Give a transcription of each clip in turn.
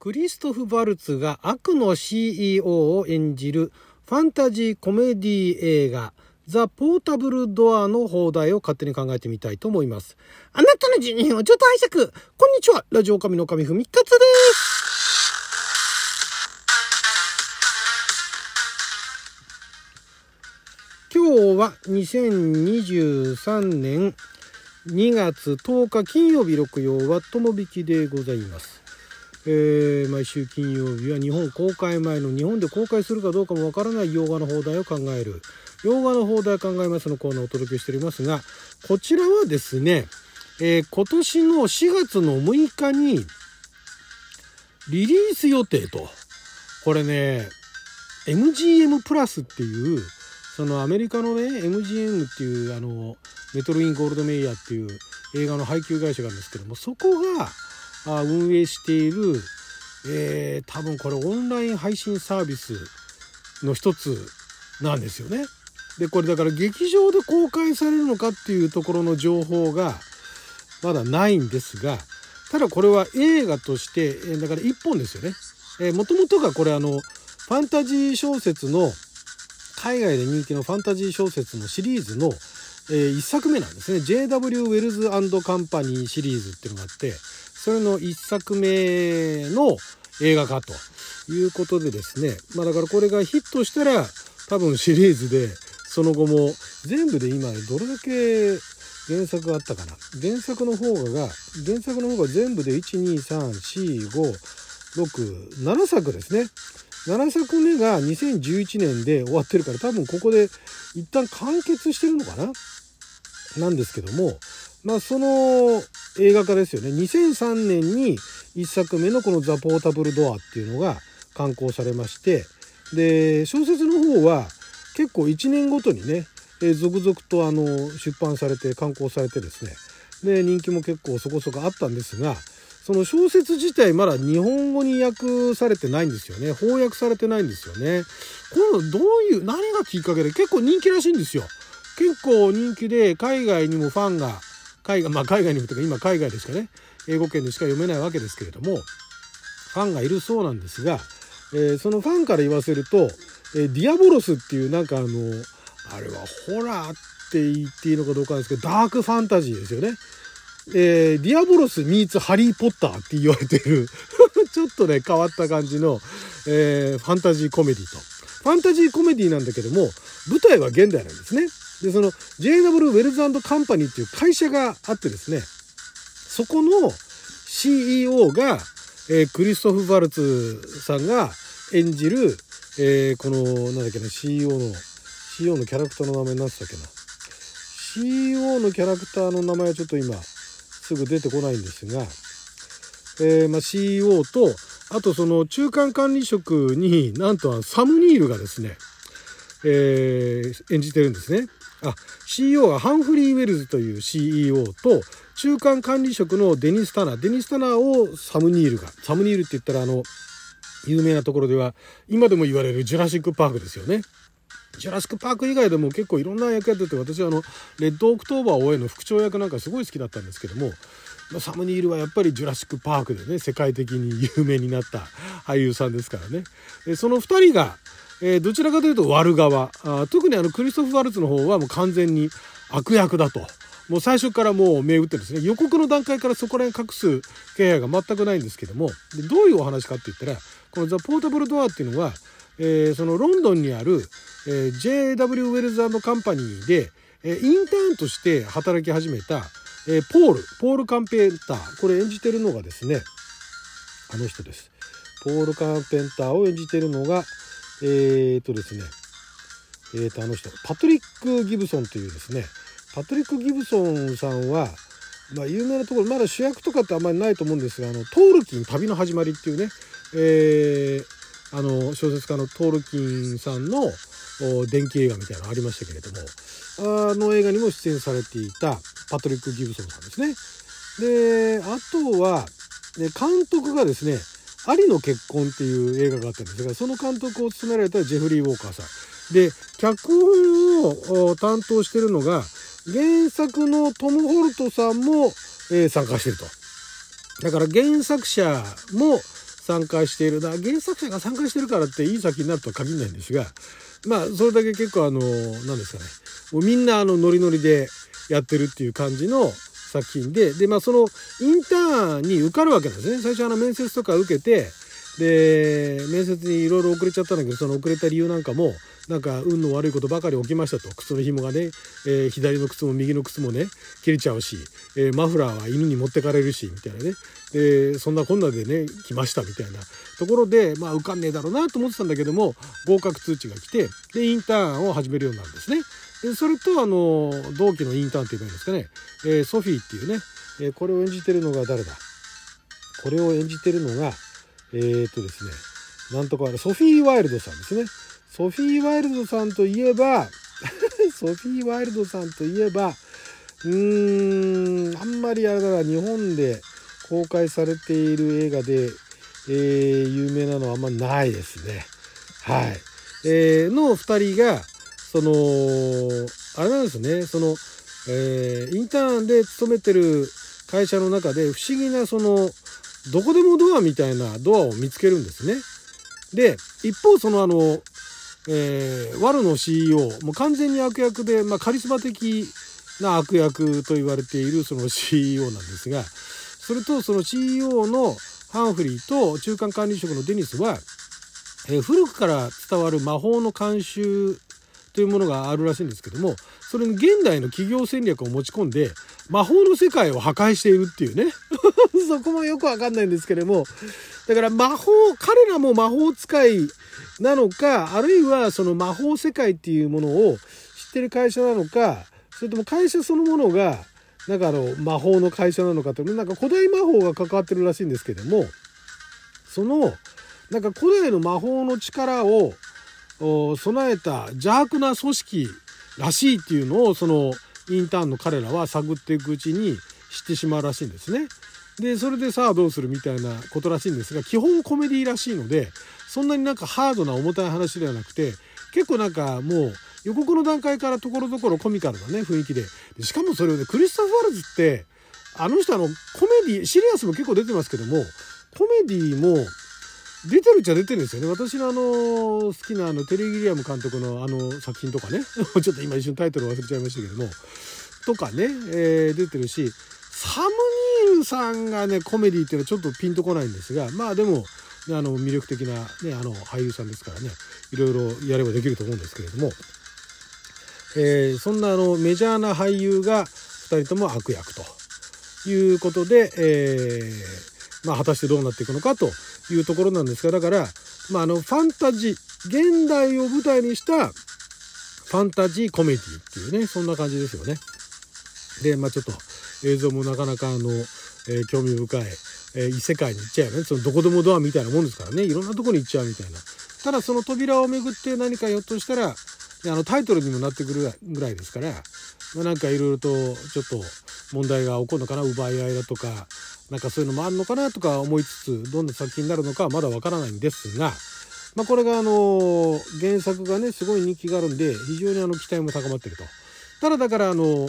クリストフ・バルツが悪の CEO を演じるファンタジーコメディ映画ザ・ポータブル・ドアの放題を勝手に考えてみたいと思います。あなたの12分をちょっと拝借こんにちはラジオ神の神ふみかつです今日は2023年2月10日金曜日6曜は友引きでございます。えー毎週金曜日は日本公開前の日本で公開するかどうかもわからない洋画の放題を考える。洋画の放題考えますのコーナーをお届けしておりますがこちらはですね、えー今年の4月の6日にリリース予定と。これね MGM プラスっていうそのアメリカのね MGM っていうあのメトロインゴールドメイヤーっていう映画の配給会社があるんですけどもそこが運営している、えー多分これオンライン配信サービスの一つなんですよね。でこれだから劇場で公開されるのかっていうところの情報がまだないんですがただこれは映画として、えーだから1本ですよね。えー、もともとがこれあのファンタジー小説の海外で人気のファンタジー小説のシリーズの、え1作目なんですね JW ウェルズカンパニーシリーズっていうのがあってそれの1作目の映画化ということでですねまあだからこれがヒットしたら多分シリーズでその後も全部で今どれだけ原作があったかな。原作の方が原作の方が全部で1234567作ですね。7作目が2011年で終わってるから多分ここで一旦完結してるのかな。なんですけどもまあその映画化ですよね。2003年に1作目のこの「ザ・ポータブル・ドア」っていうのが刊行されましてで小説の方は結構1年ごとにね、え続々とあの出版されて刊行されてですね。で人気も結構そこそこあったんですがその小説自体まだ日本語に訳されてないんですよね。翻訳されてないんですよね。このどういう何がきっかけで結構人気らしいんですよ。結構人気で海外にもファンが海外まあ海外にもとか今海外でしかね英語圏でしか読めないわけですけれどもファンがいるそうなんですが、えーそのファンから言わせると、えーディアボロスっていうなんかあのあれはホラーって言っていいのかどうかなんですけどダークファンタジーですよね。えーディアボロスミーツハリー・ポッターって言われてる ちょっとね変わった感じの、えーファンタジーコメディと。ファンタジーコメディなんだけども舞台は現代なんですね。でその JW ウェルズカンパニーっていう会社があってですねそこの CEO が、えークリストフ・バルツさんが演じる、えーこのなんだっけな CEO の CEO のキャラクターの名前何つったっけな。CEO のキャラクターの名前はちょっと今すぐ出てこないんですが、えーまあ、CEO とあとその中間管理職になんとサム・ニールがですね、えー演じてるんですね。あ CEO はハンフリー・ウェルズという CEO と中間管理職のデニス・タナーデニス・タナーをサム・ニールがサム・ニールって言ったらあの有名なところでは今でも言われるジュラシック・パークですよね。ジュラシック・パーク以外でも結構いろんな役やってて私はあのレッドオクトーバー OA の副長役なんかすごい好きだったんですけども、サム・ニールはやっぱりジュラシック・パークでね世界的に有名になった俳優さんですからね。その2人が、えーどちらかというと悪側。あ特にあのクリストフ・ワルツの方はもう完全に悪役だと。もう最初からもう目打ってですね。予告の段階からそこら辺隠す気配が全くないんですけども。でどういうお話かって言ったらこの「ザ・ポータブル・ドア」っていうのは、えーそのロンドンにある、えー JW ウェルズカンパニーで、えーインターンとして働き始めた、えーポール。ポール・カンペンター。これ演じてるのがですねあの人です。ポール・カンペンターを演じてるのがえー、っとですねえー、とあの人パトリック・ギブソンというですねパトリック・ギブソンさんは、まあ、有名なところまだ主役とかってあんまりないと思うんですがあのトールキン旅の始まりっていうね、えーあの小説家のトールキンさんの電気映画みたいなのありましたけれどもあの映画にも出演されていたパトリック・ギブソンさんですね。であとはね監督がですね「アリの結婚」っていう映画があったんですがその監督を務められたジェフリー・ウォーカーさん。で脚本を担当してるのが原作のトム・ホルトさんも、えー参加してると。だから原作者も参加しているだ原作者が参加してるからっていい作品になるとは限らないんですがまあそれだけ結構あの何ですかねもうみんなあのノリノリでやってるっていう感じの作品ででまあそのインターンに受かるわけなんですね。最初あの面接とか受けてで面接にいろいろ遅れちゃったんだけどその遅れた理由なんかもなんか運の悪いことばかり起きましたと。靴の紐がね、えー、左の靴も右の靴もね切れちゃうし、えー、マフラーは犬に持ってかれるしみたいなね。でそんなこんなでね来ましたみたいな。ところでまあ受かんねえだろうなと思ってたんだけども合格通知が来てでインターンを始めるようになるんですね。でそれとあの同期のインターンって言えばいいんですかね、えー、ソフィーっていうね、えー、これを演じてるのが誰だ？これを演じてるのがえー、っとですね。なんとかあれソフィー・ワイルドさんですね。ソフィー・ワイルドさんといえば ソフィー・ワイルドさんといえばうーんあんまりあれだな日本で公開されている映画で、えー、有名なのはあんまないですね。はい、えー、の2人がそのあれなんですねその、えー、インターンで勤めてる会社の中で不思議なそのどこでもドアみたいなドアを見つけるんですね。で一方そのあの、えー、ワルの CEO もう完全に悪役で、まあ、カリスマ的な悪役と言われているその CEO なんですがそれとその CEO のハンフリーと中間管理職のデニスは、えー、古くから伝わる魔法の慣習というものがあるらしいんですけどもそれに現代の企業戦略を持ち込んで魔法の世界を破壊しているっていうね。そこもよくわかんないんですけどもだから魔法彼らも魔法使いなのかあるいはその魔法世界っていうものを知ってる会社なのかそれとも会社そのものがなんかあの魔法の会社なのかとなんか古代魔法が関わってるらしいんですけどもそのなんか古代の魔法の力を備えた邪悪な組織らしいっていうのをそのインターンの彼らは探っていくうちに知ってしまうらしいんですね。でそれでさあどうするみたいなことらしいんですが基本コメディらしいのでそんなになんかハードな重たい話ではなくて結構なんかもう予告の段階からところどころコミカルなね雰囲気でしかもそれをねクリストフ・ヴァルツってあの人あのコメディシリアスも結構出てますけどもコメディも出てるっちゃ出てるんですよね。私のあの、好きなあの、テリー・ギリアム監督のあの作品とかね、ちょっと今一瞬タイトル忘れちゃいましたけども、とかね、えー、出てるし、サムニールさんがね、コメディっていうのはちょっとピンとこないんですが、まあでも、ね、あの、魅力的なね、あの、俳優さんですからね、いろいろやればできると思うんですけれども、えー、そんなあの、メジャーな俳優が2人とも悪役ということで、えー、まあ果たしてどうなっていくのかというところなんですがだから、まあ、あのファンタジー現代を舞台にしたファンタジーコメディっていうねそんな感じですよね。でまあちょっと映像もなかなかあの、えー、興味深い、えー、異世界に行っちゃうよねそのどこでもドアみたいなもんですからねいろんなとこに行っちゃうみたいな。ただその扉をめぐって何かひょっとしたらあのタイトルにもなってくるぐらいですから、まあ、なんかいろいろとちょっと問題が起こるのかな奪い合いだとかなんかそういうのもあるのかなとか思いつつどんな作品になるのかはまだわからないんですが、まあ、これがあの原作がねすごい人気があるんで非常にあの期待も高まってると。ただだからあの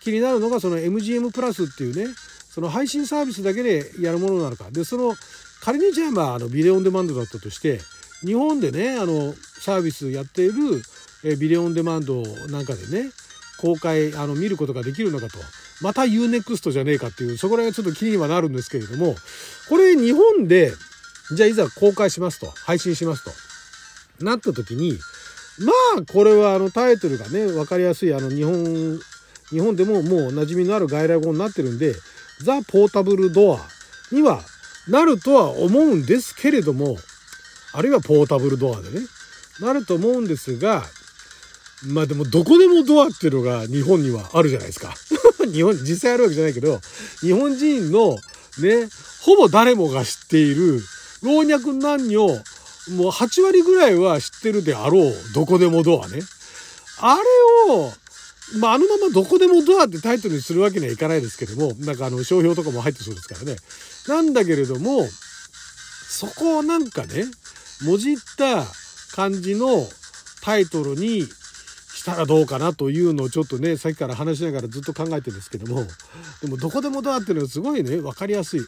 気になるのがその MGM プラスっていうねその配信サービスだけでやるものなのかでその仮にじゃあまああのビデオンデマンドだったとして日本でねあのサービスやっているえビデオオンデマンドなんかでね公開あの見ることができるのかとまた UNEXT じゃねえかっていう、そこら辺がちょっと気にはなるんですけれども、これ日本で、じゃあいざ公開しますと、配信しますと、なった時に、まあ、これはあのタイトルがね、分かりやすい、あの日本、日本でももう馴染みのある外来語になってるんで、ザ・ポータブルドアにはなるとは思うんですけれども、あるいはポータブルドアでね、なると思うんですが、まあでもどこでもドアっていうのが日本にはあるじゃないですか。日本、実際あるわけじゃないけど、日本人のね、ほぼ誰もが知っている老若男女、もう8割ぐらいは知ってるであろう、どこでもドアね。あれを、まあ、あのままどこでもドアってタイトルにするわけにはいかないですけども、なんかあの、商標とかも入ってそうですからね。なんだけれども、そこをなんかね、もじった感じのタイトルにしたらどうかなというのをちょっとねさっきから話しながらずっと考えてるんですけどもでもどこでもドアっていうのはすごいね分かりやすい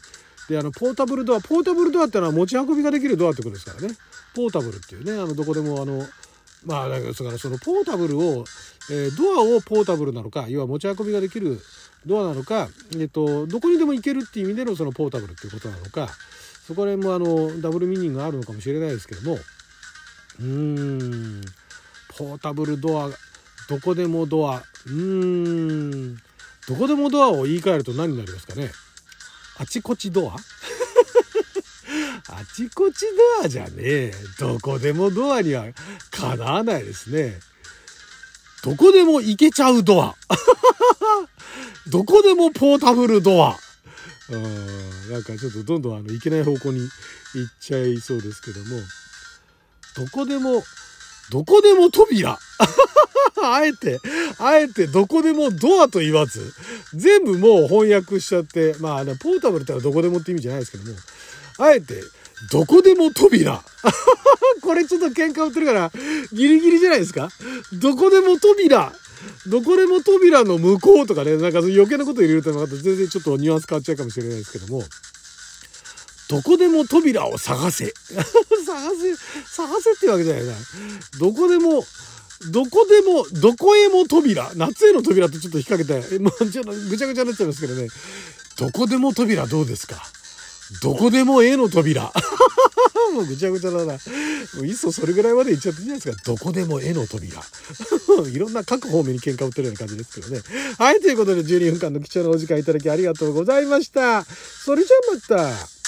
で、あの、ポータブルドア、ポータブルドアってのは持ち運びができるドアってことですからね。ポータブルっていうね、あの、どこでもあの、まあ、だからそのポータブルを、えー、ドアをポータブルなのか、要は持ち運びができるドアなのか、えっと、どこにでも行けるっていう意味でのそのポータブルっていうことなのか、そこら辺もあの、ダブルミーニングがあるのかもしれないですけども、うーん、ポータブルドア、どこでもドア、うーん、どこでもドアを言い換えると何になりますかね？あちこちドア？あちこちドアじゃねえ。どこでもドアにはかなわないですね。どこでも行けちゃうドア。どこでもポータブルドア。うん、なんかちょっとどんどんあのいけない方向に行っちゃいそうですけども。どこでも、どこでも扉。あえて、あえてどこでもドアと言わず、全部もう翻訳しちゃって、まあ、ポータブルってのはどこでもって意味じゃないですけども、あえて、どこでも扉。これちょっと喧嘩売ってるから、ギリギリじゃないですか？どこでも扉。どこでも扉の向こうとかね、なんか余計なこと入れるとまた全然ちょっとニュアンス変わっちゃうかもしれないですけども、どこでも扉を探せ。探せ、探せってわけじゃないな。どこでも、どこでも、どこへも扉。夏への扉ってちょっと引っ掛けて、もうちょっとぐちゃぐちゃになっちゃいますけどね。どこでも扉どうですか？どこでも絵の扉。もうぐちゃぐちゃだな。もういっそそれぐらいまで言っちゃっていいじゃないですか？どこでも絵の扉。いろんな各方面に喧嘩売ってるような感じですけどね。はい、ということで12分間の貴重なお時間いただきありがとうございました。それじゃあまた。